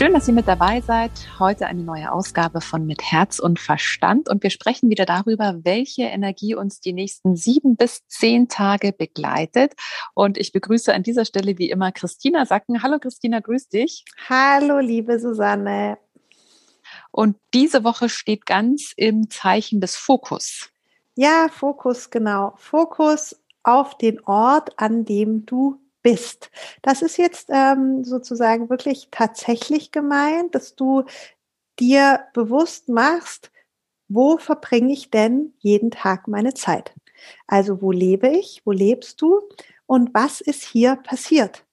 Schön, dass ihr mit dabei seid. Heute eine neue Ausgabe von Mit Herz und Verstand. Und wir sprechen wieder darüber, welche Energie uns die nächsten sieben bis zehn Tage begleitet. Und ich begrüße an dieser Stelle wie immer Christina Sacken. Hallo Christina, grüß dich. Hallo, liebe Susanne. Und diese Woche steht ganz im Zeichen des Fokus. Ja, Fokus, genau. Fokus auf den Ort, an dem du bist. Das ist jetzt ähm, sozusagen wirklich tatsächlich gemeint, dass du dir bewusst machst, wo verbringe ich denn jeden Tag meine Zeit? Also wo lebe ich? Wo lebst du? Und was ist hier passiert?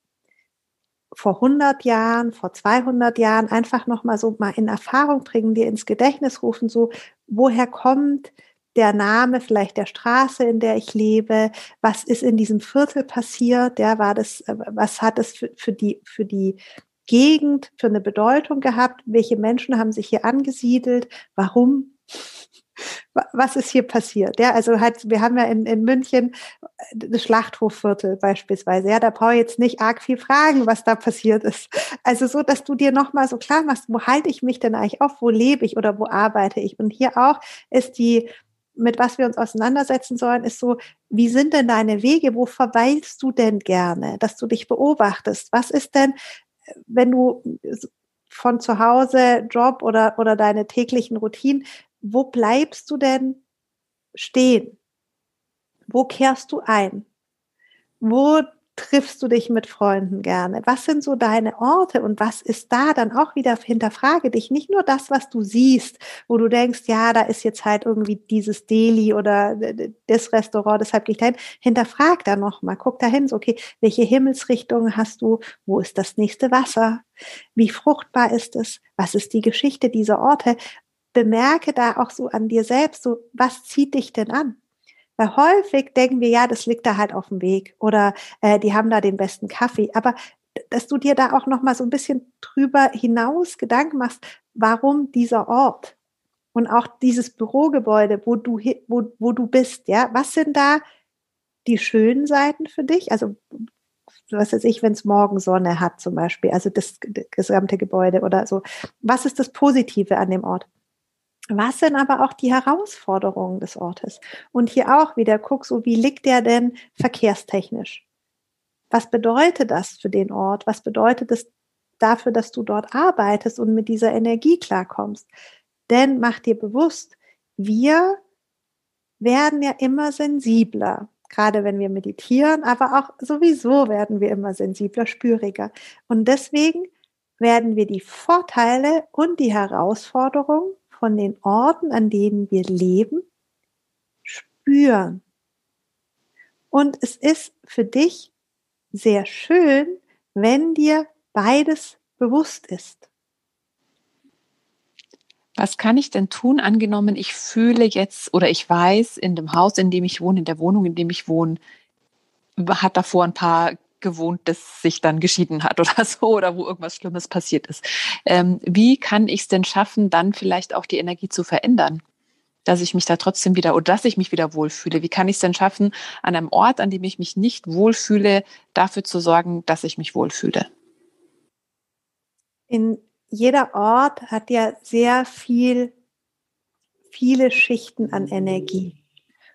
Vor 100 Jahren, vor 200 Jahren einfach nochmal so mal in Erfahrung bringen, dir ins Gedächtnis rufen, so woher kommt der Name vielleicht der Straße, in der ich lebe, was ist in diesem Viertel passiert, ja, war das, äh, was hat es für, für die, für die Gegend für eine Bedeutung gehabt, welche Menschen haben sich hier angesiedelt, warum, was ist hier passiert? Ja, also halt, wir haben ja in, in München äh, das Schlachthofviertel beispielsweise. Ja, da brauche ich jetzt nicht arg viel fragen, was da passiert ist. Also so, dass du dir nochmal so klar machst, wo halte ich mich denn eigentlich auf? Wo lebe ich oder wo arbeite ich? Und hier auch ist die, mit was wir uns auseinandersetzen sollen, ist so, wie sind denn deine Wege? Wo verweilst du denn gerne, dass du dich beobachtest? Was ist denn, wenn du von zu Hause, Job oder, oder deine täglichen Routinen, wo bleibst du denn stehen? Wo kehrst du ein? Wo triffst du dich mit Freunden gerne? Was sind so deine Orte und was ist da dann auch wieder hinterfrage dich nicht nur das, was du siehst, wo du denkst, ja, da ist jetzt halt irgendwie dieses Deli oder das Restaurant, deshalb gehe ich dahin. Hinterfrag da nochmal, guck da hin, so, okay, welche Himmelsrichtungen hast du? Wo ist das nächste Wasser? Wie fruchtbar ist es? Was ist die Geschichte dieser Orte? Bemerke da auch so an dir selbst, so, was zieht dich denn an? Weil häufig denken wir, ja, das liegt da halt auf dem Weg oder äh, die haben da den besten Kaffee. Aber dass du dir da auch noch mal so ein bisschen drüber hinaus Gedanken machst, warum dieser Ort und auch dieses Bürogebäude, wo du wo, wo du bist, ja, was sind da die schönen Seiten für dich? Also was weiß ich, wenn es morgen Sonne hat zum Beispiel, also das, das gesamte Gebäude oder so. Was ist das Positive an dem Ort? Was sind aber auch die Herausforderungen des Ortes? Und hier auch wieder guck so, wie liegt der denn verkehrstechnisch? Was bedeutet das für den Ort? Was bedeutet es dafür, dass du dort arbeitest und mit dieser Energie klarkommst? Denn mach dir bewusst, wir werden ja immer sensibler, gerade wenn wir meditieren, aber auch sowieso werden wir immer sensibler, spüriger. Und deswegen werden wir die Vorteile und die Herausforderungen von den Orten, an denen wir leben, spüren. Und es ist für dich sehr schön, wenn dir beides bewusst ist. Was kann ich denn tun? Angenommen, ich fühle jetzt oder ich weiß, in dem Haus, in dem ich wohne, in der Wohnung, in dem ich wohne, hat davor ein paar gewohnt, das sich dann geschieden hat oder so oder wo irgendwas Schlimmes passiert ist. Ähm, wie kann ich es denn schaffen, dann vielleicht auch die Energie zu verändern? dass ich mich da trotzdem wieder oder dass ich mich wieder wohlfühle. Wie kann ich es denn schaffen, an einem Ort, an dem ich mich nicht wohlfühle, dafür zu sorgen, dass ich mich wohlfühle? In jeder Ort hat ja sehr viel, viele Schichten an Energie.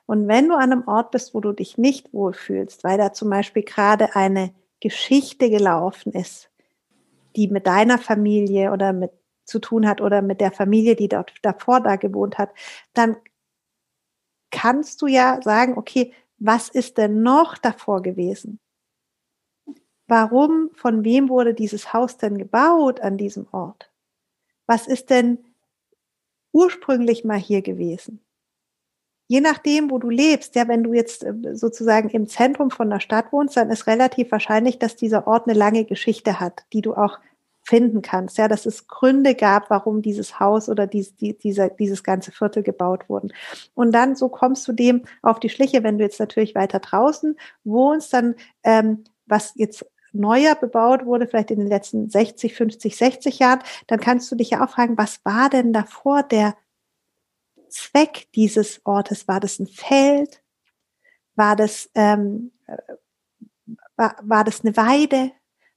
Und wenn du an einem Ort bist, wo du dich nicht wohlfühlst, weil da zum Beispiel gerade eine Geschichte gelaufen ist, die mit deiner Familie oder mit zu tun hat oder mit der Familie, die dort davor da gewohnt hat, dann kannst du ja sagen, okay, was ist denn noch davor gewesen? Warum, von wem wurde dieses Haus denn gebaut an diesem Ort? Was ist denn ursprünglich mal hier gewesen? Je nachdem, wo du lebst, ja, wenn du jetzt äh, sozusagen im Zentrum von der Stadt wohnst, dann ist relativ wahrscheinlich, dass dieser Ort eine lange Geschichte hat, die du auch finden kannst, ja, dass es Gründe gab, warum dieses Haus oder dies, die, dieser, dieses ganze Viertel gebaut wurden. Und dann so kommst du dem auf die Schliche, wenn du jetzt natürlich weiter draußen wohnst, dann ähm, was jetzt neuer bebaut wurde, vielleicht in den letzten 60, 50, 60 Jahren, dann kannst du dich ja auch fragen, was war denn davor der Zweck dieses Ortes? War das ein Feld? War das, ähm, äh, war, war das eine Weide?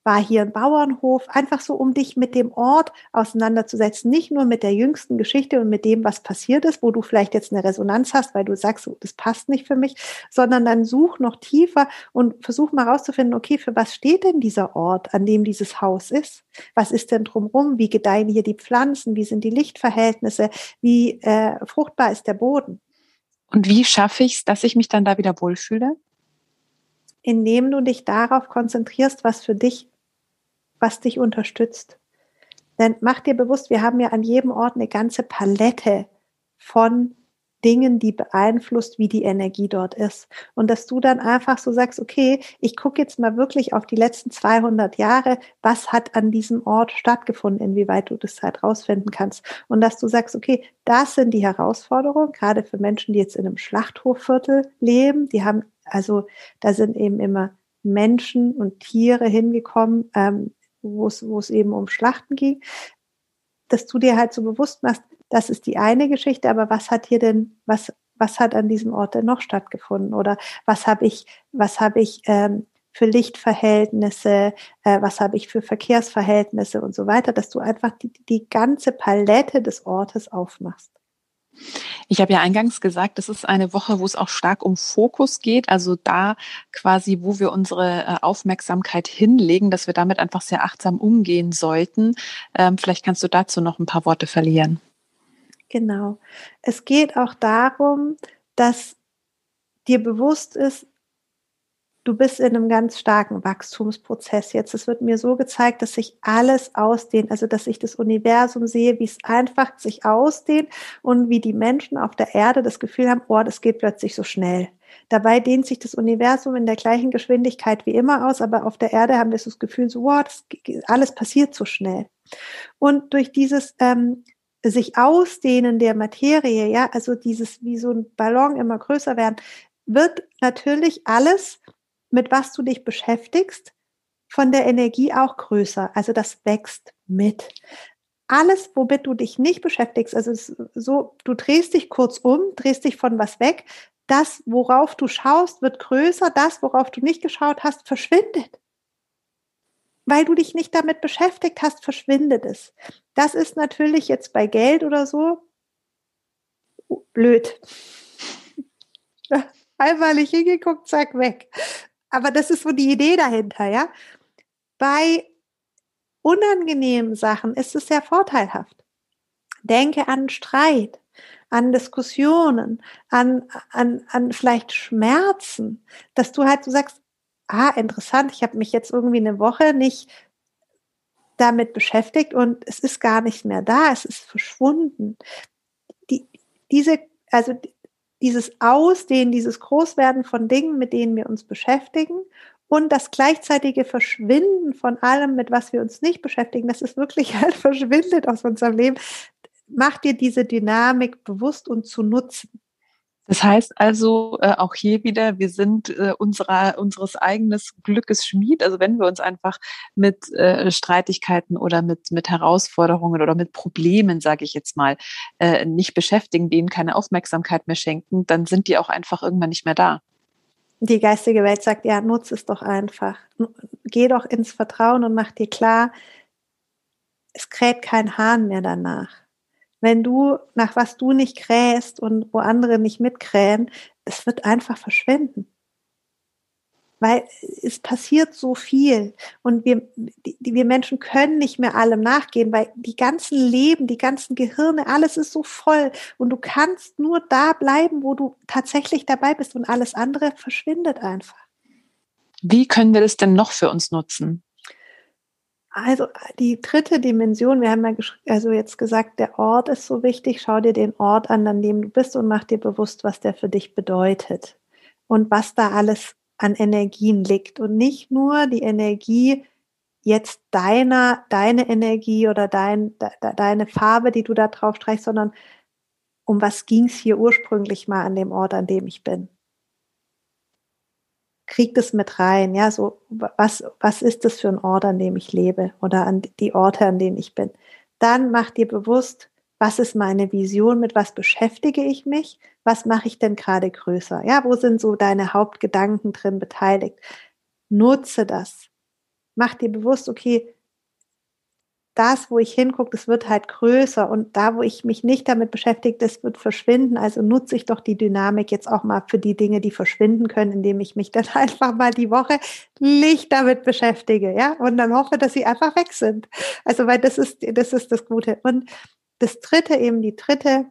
War hier ein Bauernhof, einfach so, um dich mit dem Ort auseinanderzusetzen, nicht nur mit der jüngsten Geschichte und mit dem, was passiert ist, wo du vielleicht jetzt eine Resonanz hast, weil du sagst, das passt nicht für mich, sondern dann such noch tiefer und versuch mal rauszufinden, okay, für was steht denn dieser Ort, an dem dieses Haus ist? Was ist denn drumherum? Wie gedeihen hier die Pflanzen? Wie sind die Lichtverhältnisse? Wie äh, fruchtbar ist der Boden? Und wie schaffe ich es, dass ich mich dann da wieder wohlfühle? Indem du dich darauf konzentrierst, was für dich was dich unterstützt. Denn mach dir bewusst, wir haben ja an jedem Ort eine ganze Palette von Dingen, die beeinflusst, wie die Energie dort ist. Und dass du dann einfach so sagst, okay, ich gucke jetzt mal wirklich auf die letzten 200 Jahre, was hat an diesem Ort stattgefunden, inwieweit du das halt rausfinden kannst. Und dass du sagst, okay, das sind die Herausforderungen, gerade für Menschen, die jetzt in einem Schlachthofviertel leben, die haben, also da sind eben immer Menschen und Tiere hingekommen, ähm, wo es, eben um Schlachten ging, dass du dir halt so bewusst machst, das ist die eine Geschichte, aber was hat hier denn, was, was hat an diesem Ort denn noch stattgefunden? Oder was habe ich, was habe ich ähm, für Lichtverhältnisse, äh, was habe ich für Verkehrsverhältnisse und so weiter, dass du einfach die, die ganze Palette des Ortes aufmachst. Ich habe ja eingangs gesagt, das ist eine Woche, wo es auch stark um Fokus geht, also da quasi, wo wir unsere äh, Aufmerksamkeit hinlegen, dass wir damit einfach sehr achtsam umgehen sollten. Ähm, vielleicht kannst du dazu noch ein paar Worte verlieren. Genau. Es geht auch darum, dass dir bewusst ist, du bist in einem ganz starken Wachstumsprozess jetzt. Es wird mir so gezeigt, dass sich alles ausdehnt, also dass ich das Universum sehe, wie es einfach sich ausdehnt und wie die Menschen auf der Erde das Gefühl haben, oh, das geht plötzlich so schnell. Dabei dehnt sich das Universum in der gleichen Geschwindigkeit wie immer aus, aber auf der Erde haben wir so das Gefühl, so, wow, das, alles passiert so schnell. Und durch dieses ähm, sich ausdehnen der Materie, ja, also dieses wie so ein Ballon immer größer werden, wird natürlich alles mit was du dich beschäftigst, von der Energie auch größer. Also das wächst mit. Alles, womit du dich nicht beschäftigst, also so, du drehst dich kurz um, drehst dich von was weg. Das, worauf du schaust, wird größer. Das, worauf du nicht geschaut hast, verschwindet. Weil du dich nicht damit beschäftigt hast, verschwindet es. Das ist natürlich jetzt bei Geld oder so blöd. Einmal nicht hingeguckt, zack, weg. Aber das ist so die Idee dahinter, ja. Bei unangenehmen Sachen ist es sehr vorteilhaft. Denke an Streit, an Diskussionen, an, an, an vielleicht Schmerzen, dass du halt so sagst, ah, interessant, ich habe mich jetzt irgendwie eine Woche nicht damit beschäftigt und es ist gar nicht mehr da, es ist verschwunden. Die, diese, also dieses Ausdehnen, dieses Großwerden von Dingen, mit denen wir uns beschäftigen und das gleichzeitige Verschwinden von allem, mit was wir uns nicht beschäftigen, das ist wirklich halt verschwindet aus unserem Leben. Mach dir diese Dynamik bewusst und zu nutzen. Das heißt also äh, auch hier wieder, wir sind äh, unserer, unseres eigenes Glückes Schmied. Also wenn wir uns einfach mit äh, Streitigkeiten oder mit, mit Herausforderungen oder mit Problemen, sage ich jetzt mal, äh, nicht beschäftigen, denen keine Aufmerksamkeit mehr schenken, dann sind die auch einfach irgendwann nicht mehr da. Die geistige Welt sagt, ja, nutze es doch einfach. Geh doch ins Vertrauen und mach dir klar, es kräht kein Hahn mehr danach wenn du nach was du nicht krähst und wo andere nicht mitkrähen, es wird einfach verschwinden. Weil es passiert so viel und wir, die, wir Menschen können nicht mehr allem nachgehen, weil die ganzen Leben, die ganzen Gehirne, alles ist so voll und du kannst nur da bleiben, wo du tatsächlich dabei bist und alles andere verschwindet einfach. Wie können wir das denn noch für uns nutzen? Also die dritte Dimension, wir haben ja also jetzt gesagt, der Ort ist so wichtig. Schau dir den Ort an, an dem du bist und mach dir bewusst, was der für dich bedeutet und was da alles an Energien liegt und nicht nur die Energie jetzt deiner, deine Energie oder dein, de, deine Farbe, die du da drauf streichst, sondern um was ging es hier ursprünglich mal an dem Ort, an dem ich bin. Krieg das mit rein, ja, so, was, was ist das für ein Ort, an dem ich lebe oder an die Orte, an denen ich bin. Dann mach dir bewusst, was ist meine Vision, mit was beschäftige ich mich, was mache ich denn gerade größer, ja, wo sind so deine Hauptgedanken drin beteiligt. Nutze das. Mach dir bewusst, okay, das, wo ich hingucke, das wird halt größer und da, wo ich mich nicht damit beschäftige, das wird verschwinden. Also nutze ich doch die Dynamik jetzt auch mal für die Dinge, die verschwinden können, indem ich mich dann einfach mal die Woche nicht damit beschäftige, ja, und dann hoffe, dass sie einfach weg sind. Also, weil das ist, das ist das Gute. Und das dritte, eben die dritte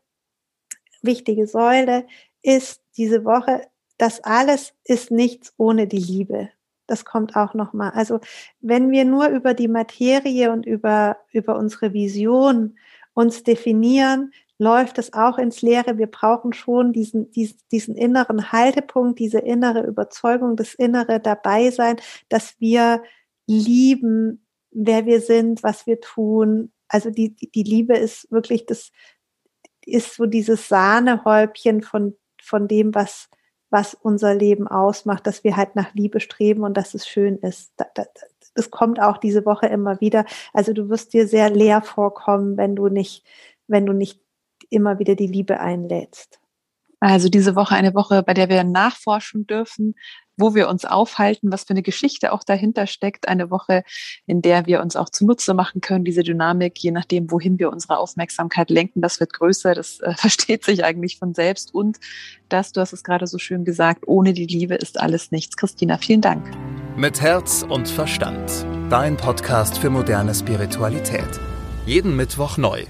wichtige Säule ist diese Woche, das alles ist nichts ohne die Liebe. Das kommt auch nochmal. Also wenn wir nur über die Materie und über, über unsere Vision uns definieren, läuft es auch ins Leere. Wir brauchen schon diesen, diesen, diesen inneren Haltepunkt, diese innere Überzeugung, das innere Dabeisein, dass wir lieben, wer wir sind, was wir tun. Also die, die Liebe ist wirklich das, ist so dieses Sahnehäubchen von, von dem, was, was unser Leben ausmacht, dass wir halt nach Liebe streben und dass es schön ist. Das kommt auch diese Woche immer wieder. Also du wirst dir sehr leer vorkommen, wenn du nicht, wenn du nicht immer wieder die Liebe einlädst. Also diese Woche eine Woche, bei der wir nachforschen dürfen, wo wir uns aufhalten, was für eine Geschichte auch dahinter steckt. Eine Woche, in der wir uns auch zunutze machen können, diese Dynamik, je nachdem, wohin wir unsere Aufmerksamkeit lenken, das wird größer, das äh, versteht sich eigentlich von selbst. Und das, du hast es gerade so schön gesagt, ohne die Liebe ist alles nichts. Christina, vielen Dank. Mit Herz und Verstand. Dein Podcast für moderne Spiritualität. Jeden Mittwoch neu